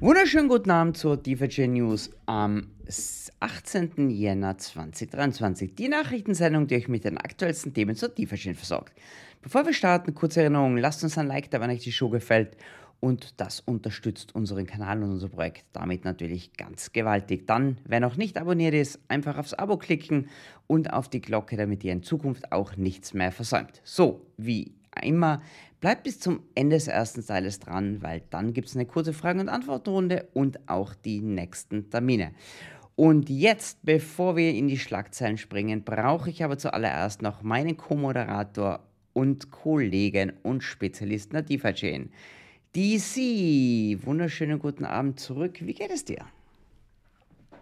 Wunderschönen guten Abend zur DVG News am 18. Jänner 2023. Die Nachrichtensendung, die euch mit den aktuellsten Themen zur DVG versorgt. Bevor wir starten, kurze Erinnerung, lasst uns ein Like da, wenn euch die Show gefällt. Und das unterstützt unseren Kanal und unser Projekt damit natürlich ganz gewaltig. Dann, wer noch nicht abonniert ist, einfach aufs Abo klicken und auf die Glocke, damit ihr in Zukunft auch nichts mehr versäumt. So, wie immer, bleibt bis zum Ende des ersten Teiles dran, weil dann gibt es eine kurze Fragen- und Antwortrunde und auch die nächsten Termine. Und jetzt, bevor wir in die Schlagzeilen springen, brauche ich aber zuallererst noch meinen Co-Moderator und Kollegen und Spezialisten der DeFi-Chain. DC, wunderschönen guten Abend zurück. Wie geht es dir?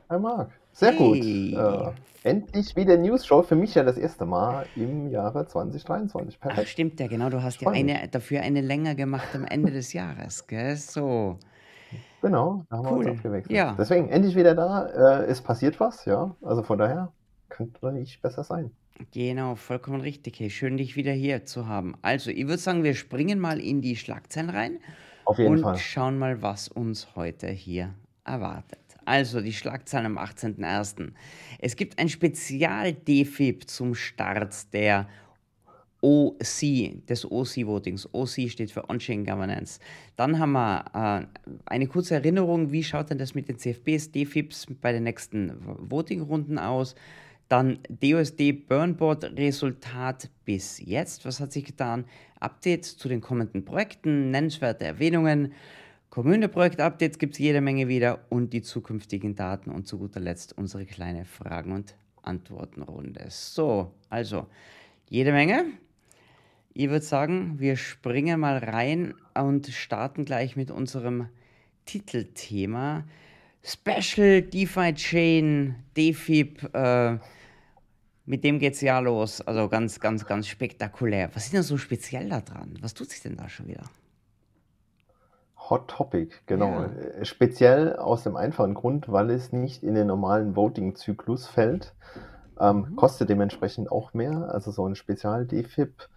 Hi Marc, sehr hey. gut. Äh, endlich wieder News-Show. Für mich ja das erste Mal im Jahre 2023. Perfekt. Ach, stimmt ja, genau. Du hast ja eine, dafür eine länger gemacht am Ende des Jahres, gell? So. Genau, da haben cool. wir uns abgewechselt. Ja. Deswegen endlich wieder da. Äh, es passiert was, ja. Also von daher könnte nicht besser sein. Genau, vollkommen richtig. Hey, schön, dich wieder hier zu haben. Also, ich würde sagen, wir springen mal in die Schlagzeilen rein Auf jeden und Fall. schauen mal, was uns heute hier erwartet. Also die Schlagzeilen am 18.01. Es gibt ein Spezial-DFIB zum Start der OC, des OC-Votings. OC steht für On-Chain Governance. Dann haben wir äh, eine kurze Erinnerung, wie schaut denn das mit den CFBs, DFIBs bei den nächsten Voting-Runden aus? Dann DOSD Burnboard Resultat bis jetzt. Was hat sich getan? Updates zu den kommenden Projekten, nennenswerte Erwähnungen. Kommune-Projekt-Updates gibt es jede Menge wieder und die zukünftigen Daten und zu guter Letzt unsere kleine Fragen- und Antwortenrunde. So, also jede Menge. Ich würde sagen, wir springen mal rein und starten gleich mit unserem Titelthema. Special DeFi Chain, DeFib, äh, mit dem geht es ja los. Also ganz, ganz, ganz spektakulär. Was ist denn so speziell daran? Was tut sich denn da schon wieder? Hot Topic, genau. Ja. Äh, speziell aus dem einfachen Grund, weil es nicht in den normalen Voting-Zyklus fällt. Ähm, mhm. Kostet dementsprechend auch mehr. Also so ein Spezial-DFIP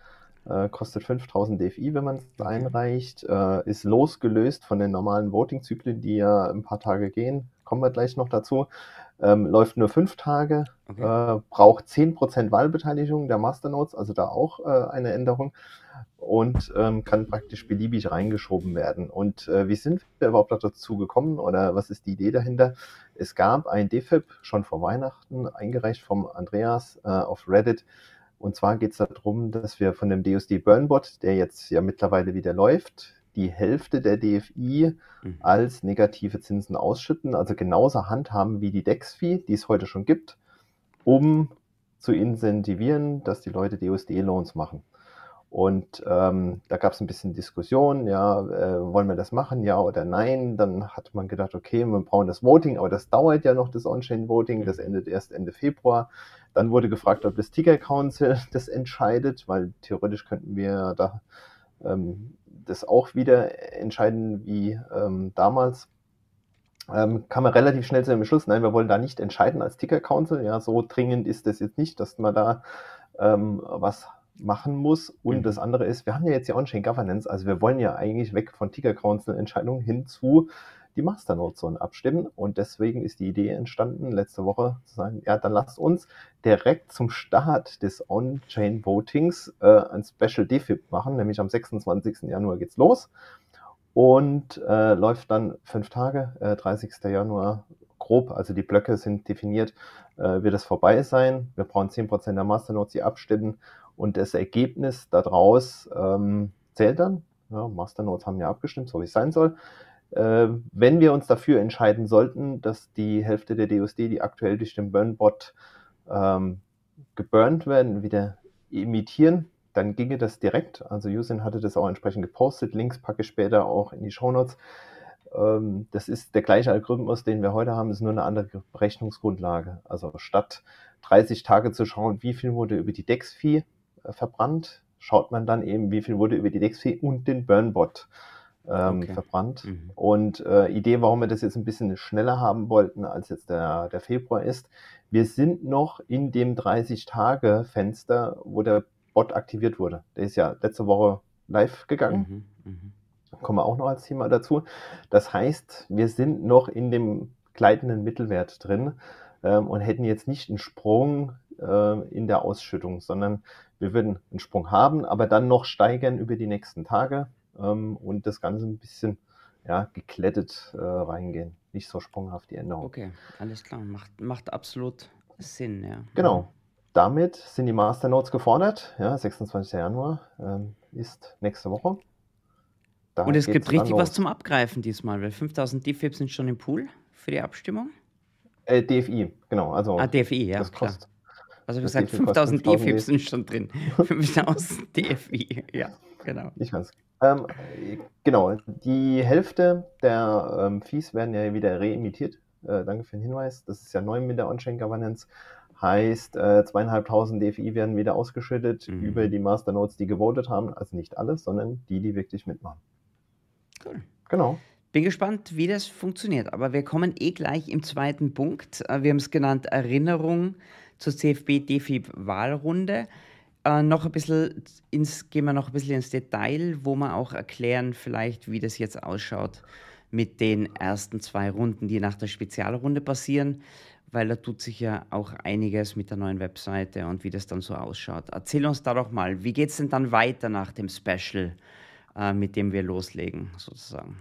äh, kostet 5000 DFI, wenn man es okay. einreicht. Äh, ist losgelöst von den normalen Voting-Zyklen, die ja ein paar Tage gehen. Kommen wir gleich noch dazu. Ähm, läuft nur fünf Tage, okay. äh, braucht 10% Wahlbeteiligung der Masternodes, also da auch äh, eine Änderung und ähm, kann praktisch beliebig reingeschoben werden. Und äh, wie sind wir überhaupt dazu gekommen oder was ist die Idee dahinter? Es gab ein DFIP schon vor Weihnachten, eingereicht vom Andreas äh, auf Reddit. Und zwar geht es darum, dass wir von dem DSD Burnbot, der jetzt ja mittlerweile wieder läuft, die Hälfte der DFI mhm. als negative Zinsen ausschütten, also genauso handhaben wie die DEX-Fee, die es heute schon gibt, um zu incentivieren, dass die Leute DUSD-Loans machen. Und ähm, da gab es ein bisschen Diskussion, ja, äh, wollen wir das machen, ja oder nein? Dann hat man gedacht, okay, wir brauchen das Voting, aber das dauert ja noch, das On-Chain-Voting, das endet erst Ende Februar. Dann wurde gefragt, ob das Ticker Council das entscheidet, weil theoretisch könnten wir da ähm, das auch wieder entscheiden wie ähm, damals. Ähm, kam man relativ schnell zu dem Beschluss, nein, wir wollen da nicht entscheiden als Ticker Council. Ja, so dringend ist das jetzt nicht, dass man da ähm, was machen muss. Und mhm. das andere ist, wir haben ja jetzt die On-Chain Governance, also wir wollen ja eigentlich weg von Ticker Council Entscheidungen hin zu die Masternodes sollen abstimmen. Und deswegen ist die Idee entstanden, letzte Woche zu sagen, ja, dann lasst uns direkt zum Start des On-Chain-Votings äh, ein Special DFIP machen, nämlich am 26. Januar geht's los und äh, läuft dann fünf Tage, äh, 30. Januar grob, also die Blöcke sind definiert, äh, wird es vorbei sein. Wir brauchen 10% der Masternodes, die abstimmen und das Ergebnis daraus ähm, zählt dann. Ja, Masternodes haben ja abgestimmt, so wie es sein soll. Äh, wenn wir uns dafür entscheiden sollten, dass die Hälfte der DUSD, die aktuell durch den Burnbot ähm, geburnt werden, wieder imitieren, dann ginge das direkt. Also Usin hatte das auch entsprechend gepostet. Links packe ich später auch in die Shownotes. Ähm, das ist der gleiche Algorithmus, den wir heute haben, ist nur eine andere Berechnungsgrundlage. Also statt 30 Tage zu schauen, wie viel wurde über die DEX-Fee verbrannt, schaut man dann eben, wie viel wurde über die DEX-Fee und den Burnbot ähm, okay. verbrannt. Mhm. Und äh, Idee, warum wir das jetzt ein bisschen schneller haben wollten, als jetzt der, der Februar ist, wir sind noch in dem 30-Tage-Fenster, wo der Bot aktiviert wurde. Der ist ja letzte Woche live gegangen. Mhm. Mhm. Kommen wir auch noch als Thema dazu. Das heißt, wir sind noch in dem gleitenden Mittelwert drin ähm, und hätten jetzt nicht einen Sprung äh, in der Ausschüttung, sondern wir würden einen Sprung haben, aber dann noch steigern über die nächsten Tage ähm, und das Ganze ein bisschen ja, geklettet äh, reingehen. Nicht so sprunghaft die Änderung. Okay, alles klar. Macht, macht absolut Sinn, ja. Genau. Damit sind die Masternodes gefordert. Ja, 26. Januar ähm, ist nächste Woche. Da und es gibt richtig was zum Abgreifen diesmal, weil 5000 DFIB sind schon im Pool für die Abstimmung. Äh, DFI, genau. Also ah, DFI, ja. Das klar. Also wie gesagt, 5000 DFIB sind schon drin. 5000 DFI, ja, genau. Ich weiß. Ähm, genau, die Hälfte der ähm, Fees werden ja wieder reemittiert. Äh, danke für den Hinweis. Das ist ja neu mit der On-Chain-Governance. Heißt, äh, zweieinhalbtausend DFI werden wieder ausgeschüttet mhm. über die Masternodes, die gewotet haben. Also nicht alles, sondern die, die wirklich mitmachen. Cool. Genau. Bin gespannt, wie das funktioniert. Aber wir kommen eh gleich im zweiten Punkt. Äh, wir haben es genannt Erinnerung zur CFB-DFIB-Wahlrunde. Äh, noch ein bisschen ins, gehen wir noch ein bisschen ins Detail, wo wir auch erklären, vielleicht, wie das jetzt ausschaut mit den ersten zwei Runden, die nach der Spezialrunde passieren, weil da tut sich ja auch einiges mit der neuen Webseite und wie das dann so ausschaut. Erzähl uns da doch mal, wie geht es denn dann weiter nach dem Special, äh, mit dem wir loslegen, sozusagen?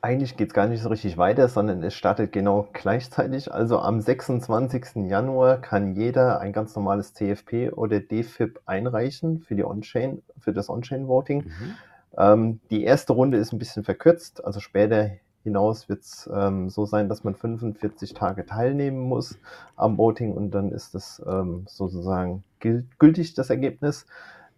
Eigentlich geht es gar nicht so richtig weiter, sondern es startet genau gleichzeitig. Also am 26. Januar kann jeder ein ganz normales CFP oder DFIP einreichen für, die On-Chain, für das On-Chain-Voting. Mhm. Ähm, die erste Runde ist ein bisschen verkürzt, also später hinaus wird es ähm, so sein, dass man 45 Tage teilnehmen muss am Voting und dann ist das ähm, sozusagen gültig, das Ergebnis.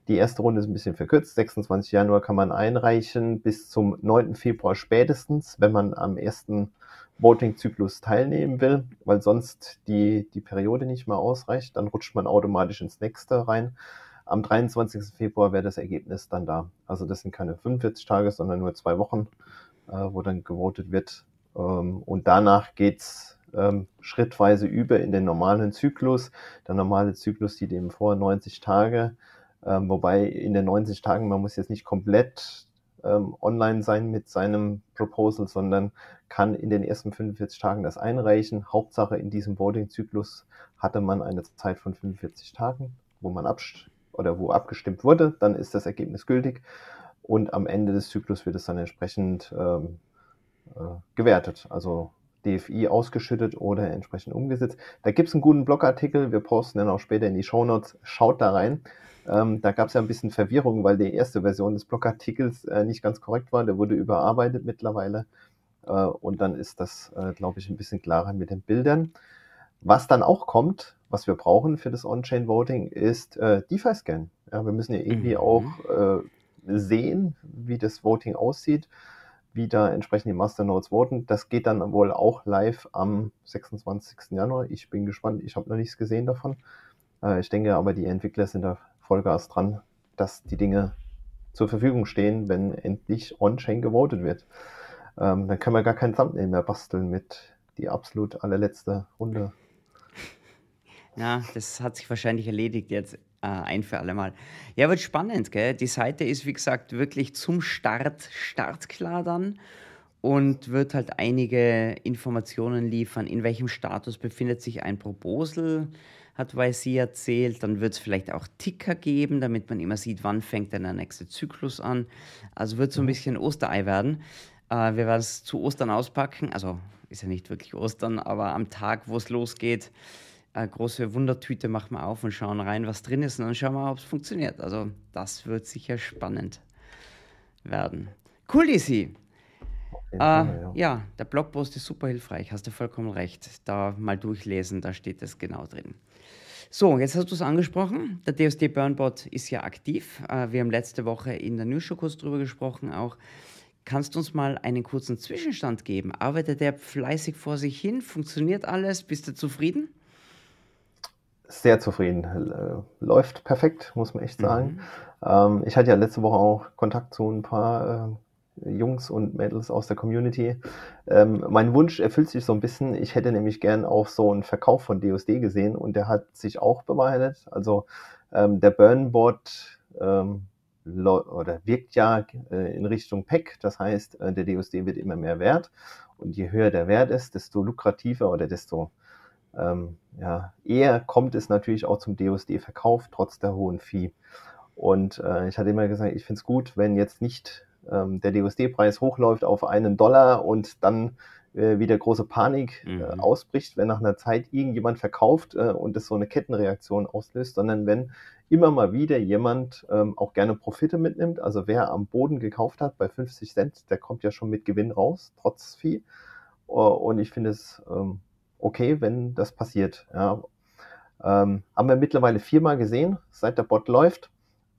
Die erste Runde ist ein bisschen verkürzt. 26. Januar kann man einreichen bis zum 9. Februar spätestens, wenn man am ersten Voting-Zyklus teilnehmen will, weil sonst die, die Periode nicht mehr ausreicht. Dann rutscht man automatisch ins nächste rein. Am 23. Februar wäre das Ergebnis dann da. Also das sind keine 45 Tage, sondern nur zwei Wochen, äh, wo dann gewotet wird. Ähm, und danach geht's ähm, schrittweise über in den normalen Zyklus. Der normale Zyklus sieht eben vor 90 Tage. Ähm, wobei in den 90 Tagen, man muss jetzt nicht komplett ähm, online sein mit seinem Proposal, sondern kann in den ersten 45 Tagen das einreichen. Hauptsache in diesem Voting-Zyklus hatte man eine Zeit von 45 Tagen, wo man abst oder wo abgestimmt wurde, dann ist das Ergebnis gültig und am Ende des Zyklus wird es dann entsprechend ähm, äh, gewertet. Also DFI ausgeschüttet oder entsprechend umgesetzt. Da gibt es einen guten Blogartikel, wir posten den auch später in die Show Notes. Schaut da rein. Ähm, da gab es ja ein bisschen Verwirrung, weil die erste Version des Blogartikels äh, nicht ganz korrekt war. Der wurde überarbeitet mittlerweile. Äh, und dann ist das, äh, glaube ich, ein bisschen klarer mit den Bildern. Was dann auch kommt, was wir brauchen für das On-Chain-Voting, ist äh, DeFi-Scan. Ja, wir müssen ja irgendwie mhm. auch äh, sehen, wie das Voting aussieht, wie da entsprechend die Masternodes voten. Das geht dann wohl auch live am 26. Januar. Ich bin gespannt. Ich habe noch nichts gesehen davon. Äh, ich denke aber, die Entwickler sind da Vollgas dran, dass die Dinge zur Verfügung stehen, wenn endlich On-Chain gewotet wird. Ähm, dann können wir gar kein Thumbnail mehr basteln mit die absolut allerletzte Runde. Ja, das hat sich wahrscheinlich erledigt jetzt äh, ein für alle Mal. Ja, wird spannend, gell? Die Seite ist, wie gesagt, wirklich zum Start startklar dann und wird halt einige Informationen liefern, in welchem Status befindet sich ein Proposal, hat YC erzählt. Dann wird es vielleicht auch Ticker geben, damit man immer sieht, wann fängt denn der nächste Zyklus an. Also wird so ein mhm. bisschen Osterei werden. Äh, wir werden es zu Ostern auspacken. Also ist ja nicht wirklich Ostern, aber am Tag, wo es losgeht, eine große Wundertüte machen wir auf und schauen rein, was drin ist und dann schauen wir, ob es funktioniert. Also das wird sicher spannend werden. Cool, Lisi. Äh, ja. ja, der Blogpost ist super hilfreich, hast du vollkommen recht. Da mal durchlesen, da steht es genau drin. So, jetzt hast du es angesprochen. Der DSD Burnbot ist ja aktiv. Äh, wir haben letzte Woche in der News Show kurz drüber gesprochen auch. Kannst du uns mal einen kurzen Zwischenstand geben? Arbeitet der fleißig vor sich hin? Funktioniert alles? Bist du zufrieden? sehr zufrieden. Äh, läuft perfekt, muss man echt sagen. Mhm. Ähm, ich hatte ja letzte Woche auch Kontakt zu ein paar äh, Jungs und Mädels aus der Community. Ähm, mein Wunsch erfüllt sich so ein bisschen. Ich hätte nämlich gern auch so einen Verkauf von DOSD gesehen und der hat sich auch bewahrheitet. Also ähm, der Burnbot, ähm, oder wirkt ja äh, in Richtung PEC. Das heißt, äh, der DUSD wird immer mehr wert. Und je höher der Wert ist, desto lukrativer oder desto ähm, ja, eher kommt es natürlich auch zum DUSD-Verkauf, trotz der hohen Fee. Und äh, ich hatte immer gesagt, ich finde es gut, wenn jetzt nicht ähm, der DUSD-Preis hochläuft auf einen Dollar und dann äh, wieder große Panik äh, mhm. ausbricht, wenn nach einer Zeit irgendjemand verkauft äh, und es so eine Kettenreaktion auslöst, sondern wenn immer mal wieder jemand ähm, auch gerne Profite mitnimmt. Also wer am Boden gekauft hat bei 50 Cent, der kommt ja schon mit Gewinn raus, trotz Vieh. Uh, und ich finde es ähm, okay, wenn das passiert. Ja. Ähm, haben wir mittlerweile viermal gesehen, seit der Bot läuft.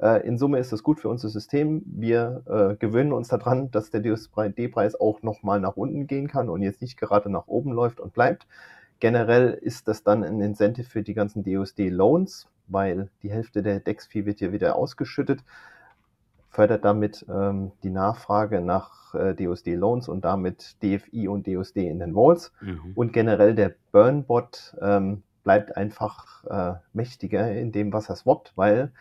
Äh, in Summe ist das gut für unser System. Wir äh, gewöhnen uns daran, dass der DSD-Preis auch nochmal nach unten gehen kann und jetzt nicht gerade nach oben läuft und bleibt. Generell ist das dann ein Incentive für die ganzen DUSD-Loans, weil die Hälfte der DEX-Fee wird hier wieder ausgeschüttet, fördert damit ähm, die Nachfrage nach äh, DUSD-Loans und damit DFI und DUSD in den Walls. Mhm. Und generell der Burnbot ähm, bleibt einfach äh, mächtiger in dem, was er swappt, weil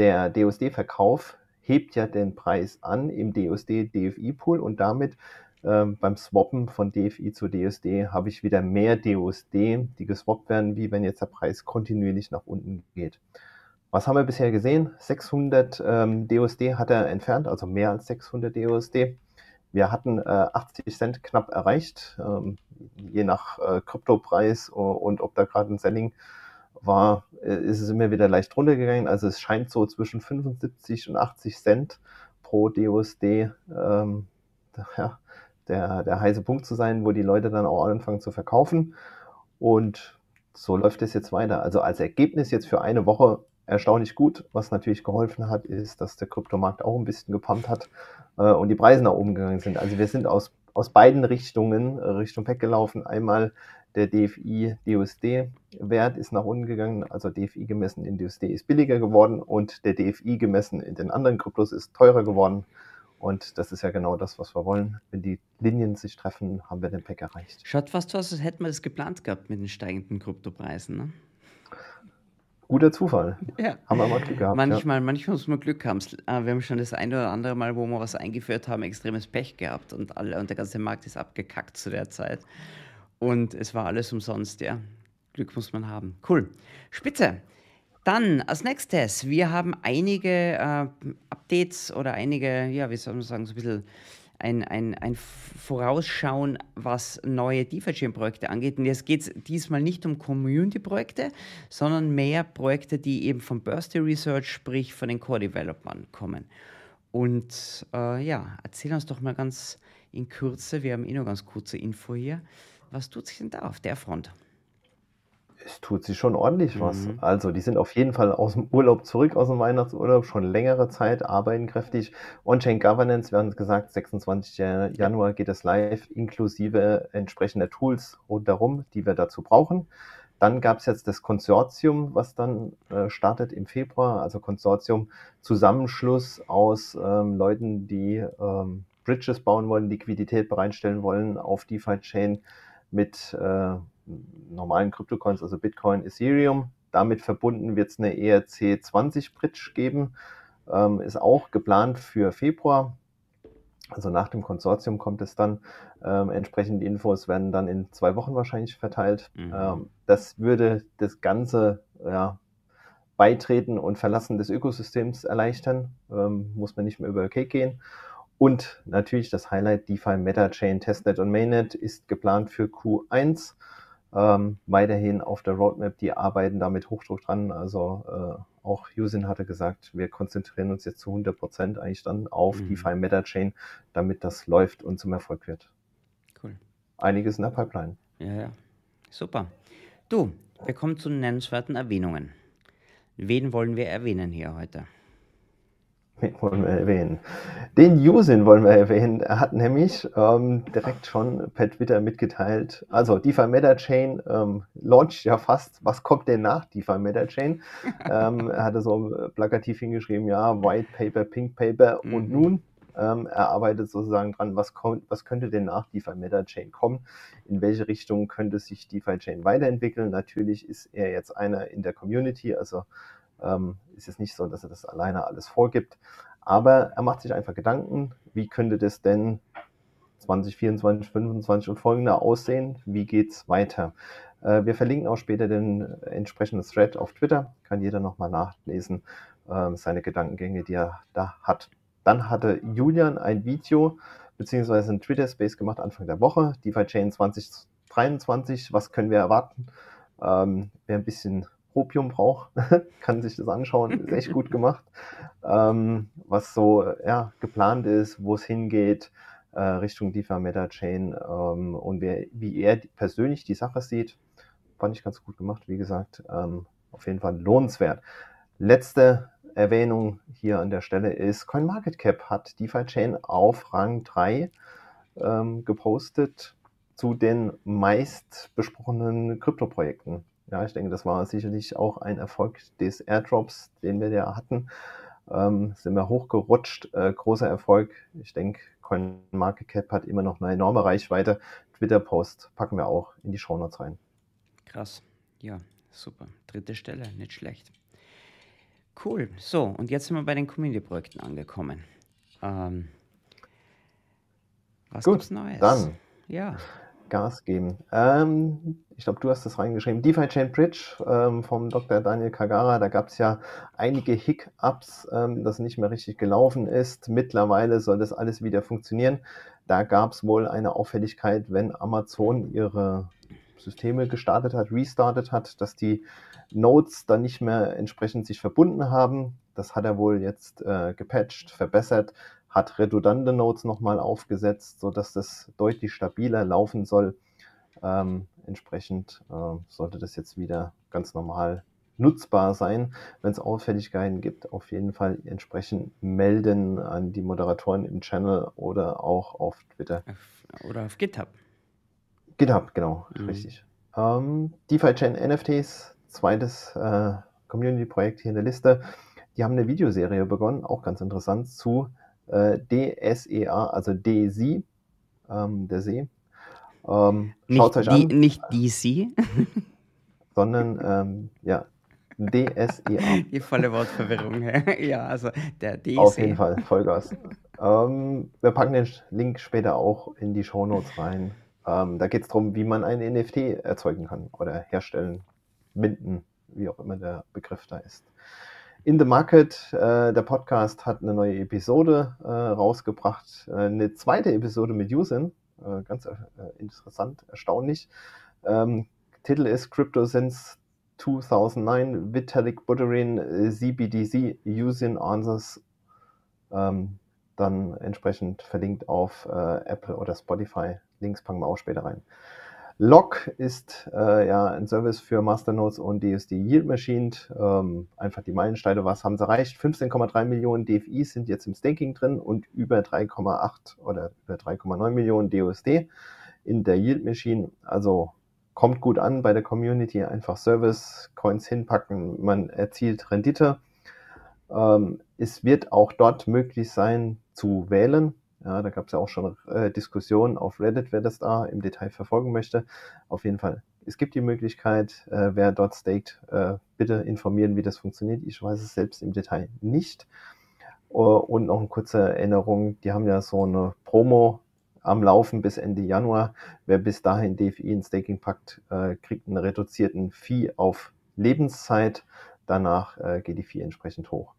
der DUSD-Verkauf hebt ja den Preis an im DUSD-DFI-Pool und damit ähm, beim Swappen von DFI zu DUSD habe ich wieder mehr DUSD, die geswappt werden, wie wenn jetzt der Preis kontinuierlich nach unten geht. Was haben wir bisher gesehen? 600 ähm, DUSD hat er entfernt, also mehr als 600 DUSD. Wir hatten äh, 80 Cent knapp erreicht, ähm, je nach äh, Kryptopreis und ob da gerade ein Selling war, äh, ist es immer wieder leicht runtergegangen. Also es scheint so zwischen 75 und 80 Cent pro DUSD ähm, ja, der, der heiße Punkt zu sein, wo die Leute dann auch anfangen zu verkaufen. Und so läuft es jetzt weiter. Also als Ergebnis jetzt für eine Woche erstaunlich gut. Was natürlich geholfen hat, ist, dass der Kryptomarkt auch ein bisschen gepumpt hat äh, und die Preise nach oben gegangen sind. Also wir sind aus, aus beiden Richtungen äh, Richtung Pack gelaufen. Einmal der DFI DUSD Wert ist nach unten gegangen, also DFI gemessen in DUSD ist billiger geworden und der DFI gemessen in den anderen Kryptos ist teurer geworden. Und das ist ja genau das, was wir wollen. Wenn die Linien sich treffen, haben wir den Pack erreicht. Schaut fast aus, als hätten wir das geplant gehabt mit den steigenden Kryptopreisen. Ne? Guter Zufall. Ja. Haben wir mal Glück gehabt. Manchmal, ja. manchmal muss man Glück haben. Äh, wir haben schon das eine oder andere Mal, wo wir was eingeführt haben, extremes Pech gehabt und, alle, und der ganze Markt ist abgekackt zu der Zeit. Und es war alles umsonst, ja. Glück muss man haben. Cool. Spitze. Dann als nächstes, wir haben einige äh, Updates oder einige, ja, wie soll man sagen, so ein bisschen ein, ein, ein Vorausschauen, was neue DeFi-Chain-Projekte angeht. Und jetzt geht es diesmal nicht um Community-Projekte, sondern mehr Projekte, die eben vom Bursty Research, sprich von den Core-Developern kommen. Und äh, ja, erzähl uns doch mal ganz in Kürze, wir haben eh noch ganz kurze Info hier, was tut sich denn da auf der Front? Es tut sich schon ordentlich was. Mhm. Also, die sind auf jeden Fall aus dem Urlaub zurück, aus dem Weihnachtsurlaub, schon längere Zeit, arbeiten kräftig. On-Chain Governance, wir haben es gesagt, 26. Januar geht es live, inklusive entsprechender Tools rundherum, die wir dazu brauchen. Dann gab es jetzt das Konsortium, was dann äh, startet im Februar, also Konsortium Zusammenschluss aus ähm, Leuten, die ähm, Bridges bauen wollen, Liquidität bereitstellen wollen auf DeFi-Chain mit äh, normalen Kryptocoins, also Bitcoin, Ethereum. Damit verbunden wird es eine ERC20 Bridge geben. Ähm, ist auch geplant für Februar. Also nach dem Konsortium kommt es dann. Ähm, entsprechend Infos werden dann in zwei Wochen wahrscheinlich verteilt. Mhm. Ähm, das würde das ganze ja, Beitreten und Verlassen des Ökosystems erleichtern. Ähm, muss man nicht mehr über Cake gehen. Und natürlich das Highlight DeFi MetaChain Testnet und Mainnet ist geplant für Q1 ähm, weiterhin auf der Roadmap, die arbeiten da mit Hochdruck dran. Also äh, auch Usin hatte gesagt, wir konzentrieren uns jetzt zu 100 Prozent eigentlich dann auf mhm. DeFi MetaChain, damit das läuft und zum Erfolg wird. Cool. Einiges in der Pipeline. Ja, ja. Super. Du, wir kommen zu nennenswerten Erwähnungen. Wen wollen wir erwähnen hier heute? Wollen wir erwähnen? Den Usin wollen wir erwähnen. Er hat nämlich ähm, direkt schon per Twitter mitgeteilt, also DeFi Meta Chain ähm, launcht ja fast. Was kommt denn nach DeFi Meta Chain? ähm, er hatte so plakativ hingeschrieben, ja, White Paper, Pink Paper mhm. und nun. Ähm, er arbeitet sozusagen dran, was, kommt, was könnte denn nach DeFi Meta Chain kommen? In welche Richtung könnte sich DeFi Chain weiterentwickeln? Natürlich ist er jetzt einer in der Community, also Ähm, ist jetzt nicht so, dass er das alleine alles vorgibt. Aber er macht sich einfach Gedanken, wie könnte das denn 2024, 2025 und folgende aussehen? Wie geht's weiter? Äh, wir verlinken auch später den entsprechenden Thread auf Twitter. Kann jeder nochmal nachlesen, äh, seine Gedankengänge, die er da hat. Dann hatte Julian ein Video beziehungsweise ein Twitter-Space gemacht Anfang der Woche. DeFi Chain 2023, was können wir erwarten? Ähm, wer ein bisschen Opium braucht, kann sich das anschauen. Ist echt gut gemacht. Ähm, was so ja, geplant ist, wo es hingeht, äh, Richtung DeFi Meta Chain ähm, und wer, wie er persönlich die Sache sieht, fand ich ganz gut gemacht. Wie gesagt, ähm, auf jeden Fall lohnenswert. Letzte Erwähnung hier an der Stelle ist, CoinMarketCap hat DeFi Chain auf Rang 3 ähm, gepostet zu den meist besprochenen Kryptoprojekten. Ja, ich denke, das war sicherlich auch ein Erfolg des Airdrops, den wir ja hatten. Ähm, sind wir hochgerutscht, äh, großer Erfolg. Ich denke, CoinMarketCap hat immer noch eine enorme Reichweite. Twitter-Post packen wir auch in die Shownotes rein. Krass. Ja, super. Dritte Stelle, nicht schlecht. Cool. So, und jetzt sind wir bei den Community-Projekten angekommen. Ähm, was Gut, gibt's Neues? Dann. Ja. Gas geben. Ähm, ich glaube, du hast das reingeschrieben. DeFi Chain Bridge ähm, vom Dr. Daniel Kagara. Da gab es ja einige Hiccups, ähm, das nicht mehr richtig gelaufen ist. Mittlerweile soll das alles wieder funktionieren. Da gab es wohl eine Auffälligkeit, wenn Amazon ihre Systeme gestartet hat, restartet hat, dass die Nodes dann nicht mehr entsprechend sich verbunden haben. Das hat er wohl jetzt äh, gepatcht, verbessert hat redundante Nodes nochmal aufgesetzt, sodass das deutlich stabiler laufen soll. Ähm, entsprechend äh, sollte das jetzt wieder ganz normal nutzbar sein. Wenn es Auffälligkeiten gibt, auf jeden Fall entsprechend melden an die Moderatoren im Channel oder auch auf Twitter. Oder auf GitHub. GitHub, genau, mhm. richtig. Ähm, DeFi Chain NFTs, zweites äh, Community-Projekt hier in der Liste. Die haben eine Videoserie begonnen, auch ganz interessant, zu äh, DSEA, also DSI, ähm, der See. Ähm, schaut euch die, an. Nicht DC. sondern, ähm, ja, DSEA. Die volle Wortverwirrung. ja, also der DSE. Auf jeden Fall, Vollgas. ähm, wir packen den Link später auch in die Shownotes rein. Ähm, da geht es darum, wie man ein NFT erzeugen kann oder herstellen, binden, wie auch immer der Begriff da ist. In the Market, äh, der Podcast hat eine neue Episode äh, rausgebracht, äh, eine zweite Episode mit Usin, äh, ganz äh, interessant, erstaunlich. Ähm, Titel ist Crypto Since 2009, Vitalik Buterin, CBDC, Usin Answers, ähm, dann entsprechend verlinkt auf äh, Apple oder Spotify. Links packen wir auch später rein. Lock ist äh, ja ein Service für Masternodes und DSD Yield Machine. Ähm, einfach die Meilensteine, was haben sie erreicht? 15,3 Millionen DFI sind jetzt im Staking drin und über 3,8 oder über 3,9 Millionen DUSD in der Yield Machine. Also kommt gut an bei der Community. Einfach Service, Coins hinpacken, man erzielt Rendite. Ähm, es wird auch dort möglich sein zu wählen. Ja, da gab es ja auch schon äh, Diskussionen auf Reddit, wer das da im Detail verfolgen möchte. Auf jeden Fall, es gibt die Möglichkeit, äh, wer dort staked, äh, bitte informieren, wie das funktioniert. Ich weiß es selbst im Detail nicht. Uh, und noch eine kurze Erinnerung, die haben ja so eine Promo am Laufen bis Ende Januar. Wer bis dahin DFI in Staking packt, äh, kriegt einen reduzierten Fee auf Lebenszeit. Danach äh, geht die Fee entsprechend hoch.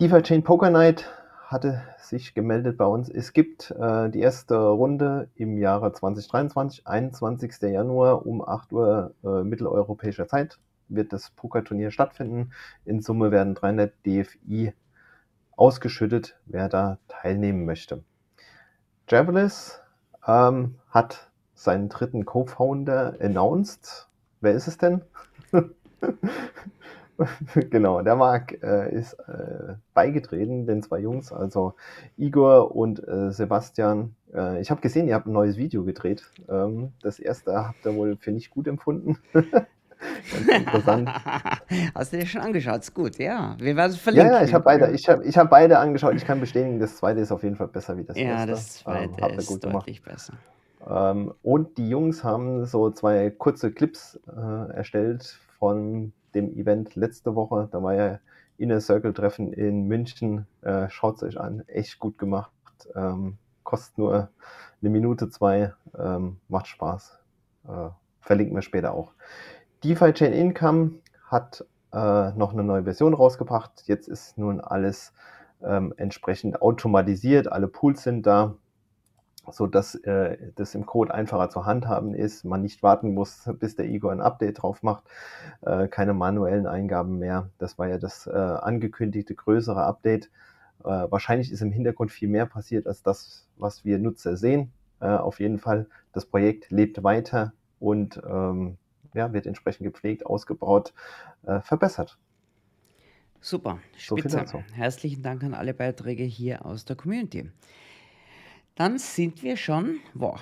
DeFi Chain Poker Night hatte sich gemeldet bei uns. Es gibt äh, die erste Runde im Jahre 2023, 21. Januar um 8 Uhr äh, mitteleuropäischer Zeit wird das Pokerturnier stattfinden. In Summe werden 300 DFI ausgeschüttet, wer da teilnehmen möchte. Javelis ähm, hat seinen dritten Co-Founder announced. Wer ist es denn? genau, der Marc äh, ist äh, beigetreten, den zwei Jungs, also Igor und äh, Sebastian. Äh, ich habe gesehen, ihr habt ein neues Video gedreht. Ähm, das erste habt ihr wohl für nicht gut empfunden. Ganz interessant. Hast du dir schon angeschaut? Ist gut, ja. Wir werden es verlinken. Ja, ja, ich habe beide, ich hab, ich hab beide angeschaut. Ich kann bestätigen, das zweite ist auf jeden Fall besser wie das ja, erste. Ja, das zweite ähm, ist deutlich gemacht. besser. Ähm, und die Jungs haben so zwei kurze Clips äh, erstellt von dem Event letzte Woche. Da war ja Inner Circle Treffen in München. Äh, Schaut es euch an. Echt gut gemacht. Ähm, kostet nur eine Minute, zwei. Ähm, macht Spaß. Äh, verlinken wir später auch. DeFi Chain Income hat äh, noch eine neue Version rausgebracht. Jetzt ist nun alles ähm, entsprechend automatisiert. Alle Pools sind da so dass äh, das im Code einfacher zu handhaben ist, man nicht warten muss, bis der Igor ein Update drauf macht, äh, keine manuellen Eingaben mehr. Das war ja das äh, angekündigte größere Update. Äh, wahrscheinlich ist im Hintergrund viel mehr passiert als das, was wir Nutzer sehen. Äh, auf jeden Fall, das Projekt lebt weiter und ähm, ja, wird entsprechend gepflegt, ausgebaut, äh, verbessert. Super, spitze. So Herzlichen Dank an alle Beiträge hier aus der Community. Dann sind wir schon, boah,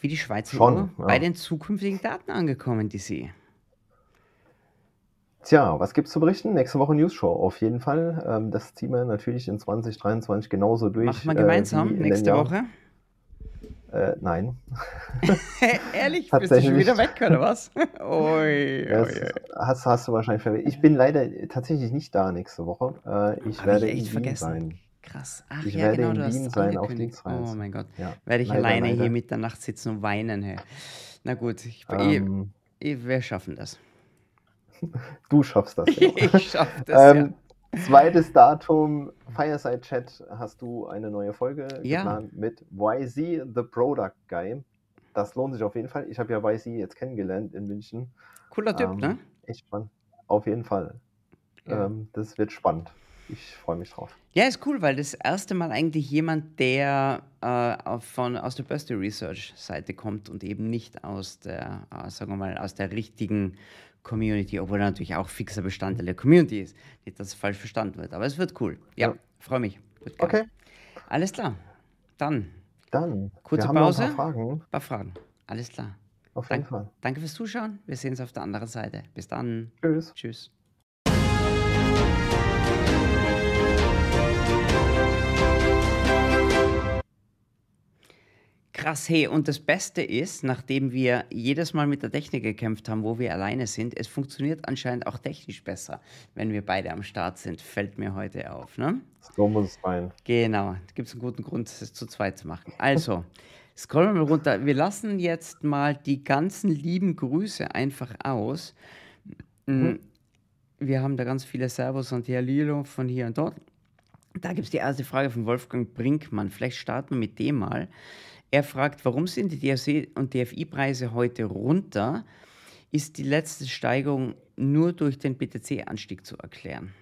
wie die Schweizer schon, ja. bei den zukünftigen Daten angekommen, die Sie. Tja, was gibt es zu berichten? Nächste Woche News Show auf jeden Fall. Ähm, das ziehen wir natürlich in 2023 genauso durch. Machen wir gemeinsam äh, nächste Woche? Äh, nein. Ehrlich? Bist du schon wieder weg, oder was? oi, oi, oi. Hast, hast du wahrscheinlich verwirrt. Ich bin leider tatsächlich nicht da nächste Woche. Äh, ich Hab werde ich echt vergessen. sein. Krass. Ach ich ja, werde genau, in Wien sein auf Dienstreise. Oh mein Gott. Ja. Werde ich leider, alleine leider. hier Mitternacht sitzen und weinen. Hey. Na gut, ich, ähm, ich, ich, wir schaffen das. Du schaffst das. Ja. ich schaff das, ähm, ja. Zweites Datum, Fireside Chat, hast du eine neue Folge ja. geplant mit YZ, The Product Guy. Das lohnt sich auf jeden Fall. Ich habe ja YZ jetzt kennengelernt in München. Cooler Typ, ähm, ne? Echt spannend. Auf jeden Fall. Ähm, das wird spannend ich freue mich drauf. Ja, ist cool, weil das erste Mal eigentlich jemand, der äh, von, aus der Börse Research Seite kommt und eben nicht aus der, äh, sagen wir mal, aus der richtigen Community, obwohl er natürlich auch fixer Bestandteil der Community ist. Nicht, dass es falsch verstanden wird, aber es wird cool. Ja, ja. freue mich. okay. Alles klar. Dann. Dann. Kurze Pause. ein paar Fragen. Ein paar Fragen. Alles klar. Auf jeden Dank, Fall. Danke fürs Zuschauen. Wir sehen uns auf der anderen Seite. Bis dann. Tschüss. Tschüss. Krass, hey, und das Beste ist, nachdem wir jedes Mal mit der Technik gekämpft haben, wo wir alleine sind, es funktioniert anscheinend auch technisch besser, wenn wir beide am Start sind, fällt mir heute auf. Ne? So muss es sein. Genau, gibt es einen guten Grund, es zu zweit zu machen. Also, scrollen wir mal runter. Wir lassen jetzt mal die ganzen lieben Grüße einfach aus. Mhm. Wir haben da ganz viele Servus und hier Lilo von hier und dort. Da gibt es die erste Frage von Wolfgang Brinkmann. Vielleicht starten wir mit dem mal. Er fragt, warum sind die DRC und DFI-Preise heute runter? Ist die letzte Steigerung nur durch den BTC-Anstieg zu erklären?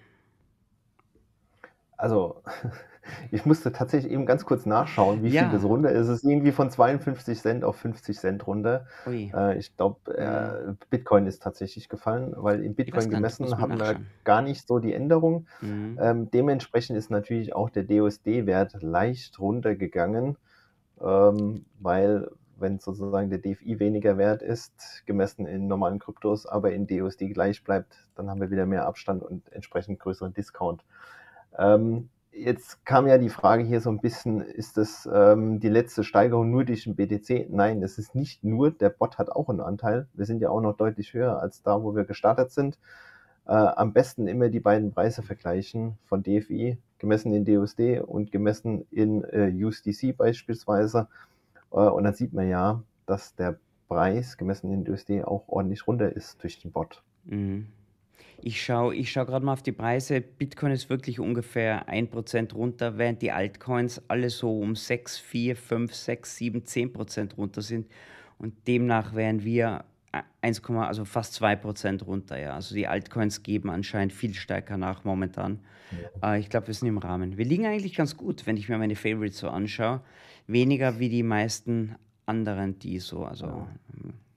Also, ich musste tatsächlich eben ganz kurz nachschauen, wie ja. viel das runter ist. Es ist irgendwie von 52 Cent auf 50 Cent runter. Äh, ich glaube, äh, Bitcoin ist tatsächlich gefallen, weil in Bitcoin gemessen haben wir gar nicht so die Änderung. Mhm. Ähm, dementsprechend ist natürlich auch der DOSD-Wert leicht runtergegangen ähm, weil wenn sozusagen der DFI weniger wert ist, gemessen in normalen Kryptos, aber in DUSD gleich bleibt, dann haben wir wieder mehr Abstand und entsprechend größeren Discount. Ähm, jetzt kam ja die Frage hier so ein bisschen, ist das ähm, die letzte Steigerung nur durch den BTC? Nein, es ist nicht nur, der Bot hat auch einen Anteil. Wir sind ja auch noch deutlich höher als da, wo wir gestartet sind. Äh, am besten immer die beiden Preise vergleichen von DFI gemessen in DUSD und gemessen in äh, USDC beispielsweise. Äh, und dann sieht man ja, dass der Preis gemessen in USD auch ordentlich runter ist durch den Bot. Mhm. Ich schaue ich schau gerade mal auf die Preise. Bitcoin ist wirklich ungefähr 1% runter, während die Altcoins alle so um 6, 4, 5, 6, 7, 10% runter sind. Und demnach wären wir 1, also fast 2% runter. Ja. Also die Altcoins geben anscheinend viel stärker nach momentan. Ja. Äh, ich glaube, wir sind im Rahmen. Wir liegen eigentlich ganz gut, wenn ich mir meine Favorites so anschaue. Weniger wie die meisten anderen, die so. Also,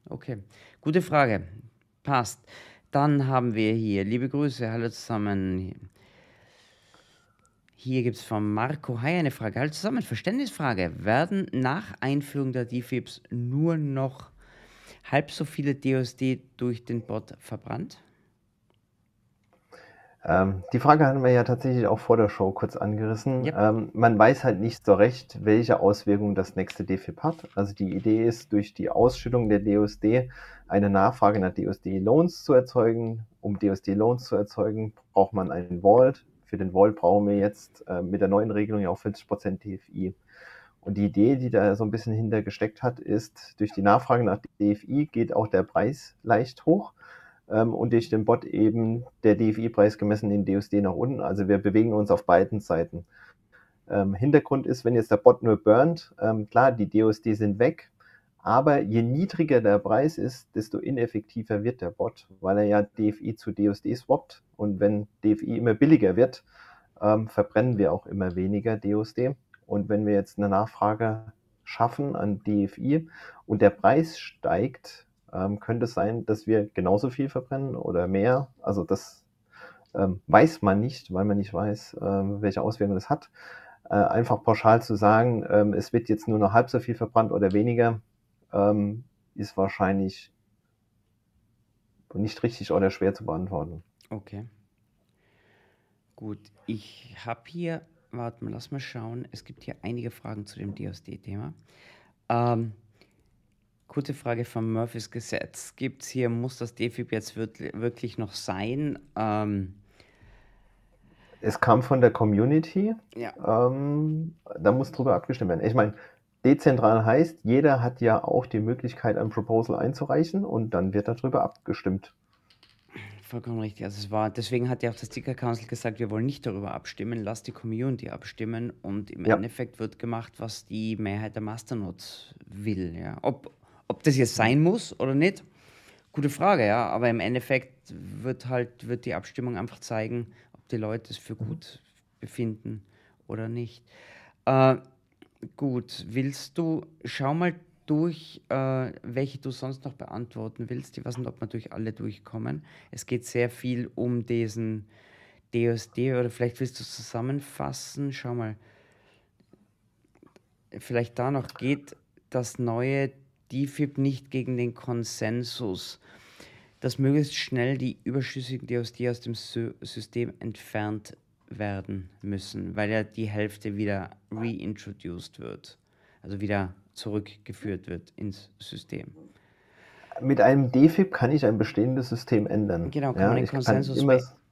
okay. Gute Frage. Passt. Dann haben wir hier, liebe Grüße, hallo zusammen. Hier gibt es von Marco Hay eine Frage. Hallo zusammen, Verständnisfrage. Werden nach Einführung der DFIPs nur noch halb so viele DOSD durch den Bot verbrannt? Ähm, die Frage hatten wir ja tatsächlich auch vor der Show kurz angerissen. Yep. Ähm, man weiß halt nicht so recht, welche Auswirkungen das nächste DFIP hat. Also die Idee ist, durch die Ausschüttung der DOSD eine Nachfrage nach DOSD-Loans zu erzeugen. Um DOSD-Loans zu erzeugen, braucht man einen Vault. Für den Vault brauchen wir jetzt äh, mit der neuen Regelung ja auch 50% DFI. Und die Idee, die da so ein bisschen hinter gesteckt hat, ist, durch die Nachfrage nach DFI geht auch der Preis leicht hoch ähm, und durch den Bot eben der DFI-Preis gemessen in DUSD nach unten. Also wir bewegen uns auf beiden Seiten. Ähm, Hintergrund ist, wenn jetzt der Bot nur burnt, ähm, klar, die DUSD sind weg, aber je niedriger der Preis ist, desto ineffektiver wird der Bot, weil er ja DFI zu DUSD swappt. Und wenn DFI immer billiger wird, ähm, verbrennen wir auch immer weniger DUSD. Und wenn wir jetzt eine Nachfrage schaffen an DFI und der Preis steigt, ähm, könnte es sein, dass wir genauso viel verbrennen oder mehr. Also das ähm, weiß man nicht, weil man nicht weiß, ähm, welche Auswirkungen das hat. Äh, einfach pauschal zu sagen, ähm, es wird jetzt nur noch halb so viel verbrannt oder weniger, ähm, ist wahrscheinlich nicht richtig oder schwer zu beantworten. Okay. Gut, ich habe hier, warte mal, lass mal schauen. Es gibt hier einige Fragen zu dem DSD-Thema. Ähm, Kurze Frage vom Murphys Gesetz. Gibt es hier, muss das DFIB jetzt wirklich noch sein? Ähm, es kam von der Community. Ja. Ähm, da muss drüber abgestimmt werden. Ich meine, dezentral heißt, jeder hat ja auch die Möglichkeit, ein Proposal einzureichen und dann wird darüber abgestimmt. Vollkommen richtig. Also es war, deswegen hat ja auch das Ticker Council gesagt, wir wollen nicht darüber abstimmen, lass die Community abstimmen und im ja. Endeffekt wird gemacht, was die Mehrheit der Masternodes will. Ja. Ob, ob das jetzt sein muss oder nicht, gute Frage, ja. Aber im Endeffekt wird halt, wird die Abstimmung einfach zeigen, ob die Leute es für gut befinden oder nicht. Äh, gut, willst du, schau mal durch, äh, welche du sonst noch beantworten willst. Ich weiß nicht, ob wir durch alle durchkommen. Es geht sehr viel um diesen DSD oder vielleicht willst du es zusammenfassen. Schau mal. Vielleicht da noch geht das neue DFIB nicht gegen den Konsensus, dass möglichst schnell die überschüssigen DOSD aus dem System entfernt werden müssen, weil ja die Hälfte wieder reintroduced wird, also wieder zurückgeführt wird ins System. Mit einem DFIB kann ich ein bestehendes System ändern. Genau, kann ja, man den Konsensus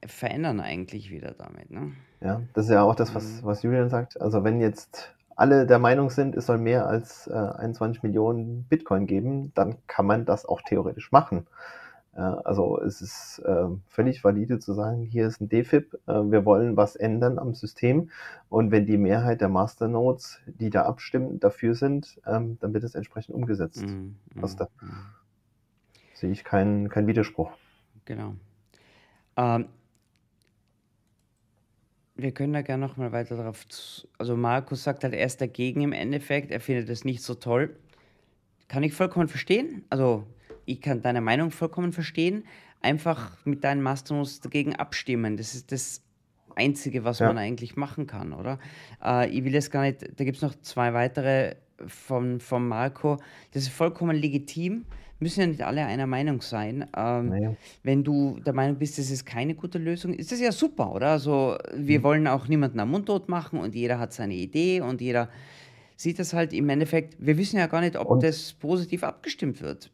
verändern eigentlich wieder damit. Ne? Ja, das ist ja auch das, was, mhm. was Julian sagt. Also wenn jetzt alle der Meinung sind, es soll mehr als äh, 21 Millionen Bitcoin geben, dann kann man das auch theoretisch machen. Äh, also es ist äh, völlig valide zu sagen, hier ist ein DFIP, äh, wir wollen was ändern am System und wenn die Mehrheit der Masternodes, die da abstimmen, dafür sind, ähm, dann wird es entsprechend umgesetzt. Mm, mm, also da mm. sehe ich keinen kein Widerspruch. Genau. Ähm, wir können da gerne noch mal weiter darauf. Also Markus sagt halt, er ist dagegen im Endeffekt. Er findet es nicht so toll. Kann ich vollkommen verstehen. Also ich kann deine Meinung vollkommen verstehen. Einfach mit deinen Mastodons dagegen abstimmen. Das ist das Einzige, was ja. man eigentlich machen kann, oder? Äh, ich will jetzt gar nicht. Da gibt es noch zwei weitere von, von Marco. Das ist vollkommen legitim müssen ja nicht alle einer Meinung sein. Ähm, naja. Wenn du der Meinung bist, das ist keine gute Lösung, ist das ja super, oder? Also wir mhm. wollen auch niemanden am Mundtot machen und jeder hat seine Idee und jeder sieht das halt im Endeffekt. Wir wissen ja gar nicht, ob und das positiv abgestimmt wird.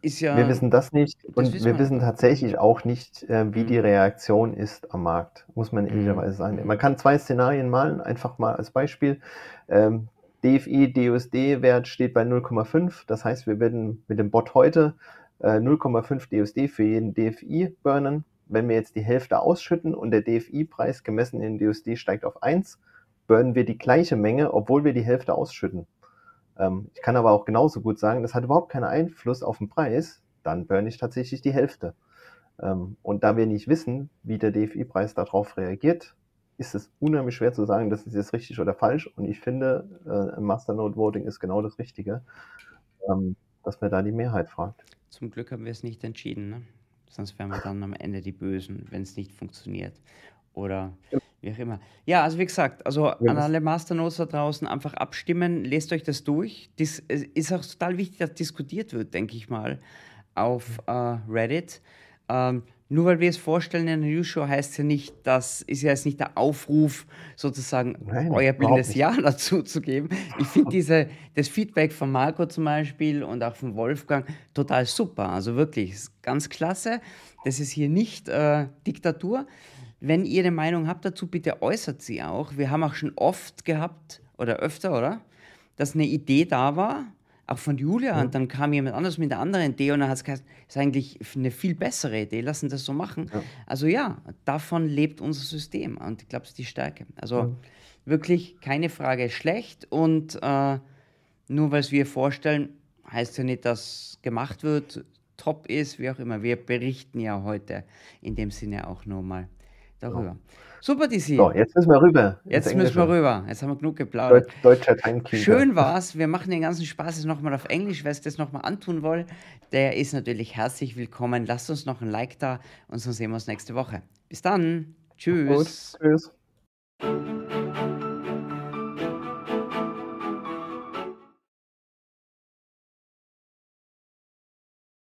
Ist ja, wir wissen das nicht und wissen wir wissen tatsächlich auch nicht, äh, wie mhm. die Reaktion ist am Markt, muss man ehrlicherweise mhm. sagen. Man kann zwei Szenarien malen, einfach mal als Beispiel. Ähm, DFI DUSD-Wert steht bei 0,5. Das heißt, wir werden mit dem Bot heute äh, 0,5 DUSD für jeden DFI burnen. Wenn wir jetzt die Hälfte ausschütten und der DFI-Preis gemessen in DUSD steigt auf 1, burnen wir die gleiche Menge, obwohl wir die Hälfte ausschütten. Ähm, ich kann aber auch genauso gut sagen, das hat überhaupt keinen Einfluss auf den Preis, dann burne ich tatsächlich die Hälfte. Ähm, und da wir nicht wissen, wie der DFI-Preis darauf reagiert, ist es unheimlich schwer zu sagen, das ist jetzt richtig oder falsch. Und ich finde, äh, Masternode Voting ist genau das Richtige, ähm, dass man da die Mehrheit fragt. Zum Glück haben wir es nicht entschieden, ne? sonst wären wir dann am Ende die Bösen, wenn es nicht funktioniert. Oder ja. wie auch immer. Ja, also wie gesagt, also ja, an alle Masternodes da draußen einfach abstimmen, lest euch das durch. Das ist auch total wichtig, dass diskutiert wird, denke ich mal, auf äh, Reddit. Ähm, nur weil wir es vorstellen in einer News-Show, heißt es ja nicht, das ist ja jetzt nicht der Aufruf, sozusagen Nein, euer blindes. Ja dazu zu geben. Ich finde diese, das Feedback von Marco zum Beispiel und auch von Wolfgang total super. Also wirklich, ganz klasse. Das ist hier nicht äh, Diktatur. Wenn ihr eine Meinung habt dazu, bitte äußert sie auch. Wir haben auch schon oft gehabt, oder öfter, oder? Dass eine Idee da war, auch von Julia, und dann kam jemand anders mit einer anderen Idee und dann hat es gesagt, ist eigentlich eine viel bessere Idee, lassen das so machen. Ja. Also ja, davon lebt unser System und ich glaube, es ist die Stärke. Also wirklich keine Frage schlecht und äh, nur weil es wir vorstellen, heißt ja nicht, dass gemacht wird, top ist, wie auch immer. Wir berichten ja heute in dem Sinne auch nur mal darüber. Super, DC. So, jetzt müssen wir rüber. Jetzt müssen wir rüber. Jetzt haben wir genug geplaudert. Deut deutscher Timekeeper. Schön war's. Wir machen den ganzen Spaß jetzt nochmal auf Englisch. Wer es das nochmal antun will, der ist natürlich herzlich willkommen. Lasst uns noch ein Like da und sonst sehen wir uns nächste Woche. Bis dann. Gut, Tschüss. tschüss.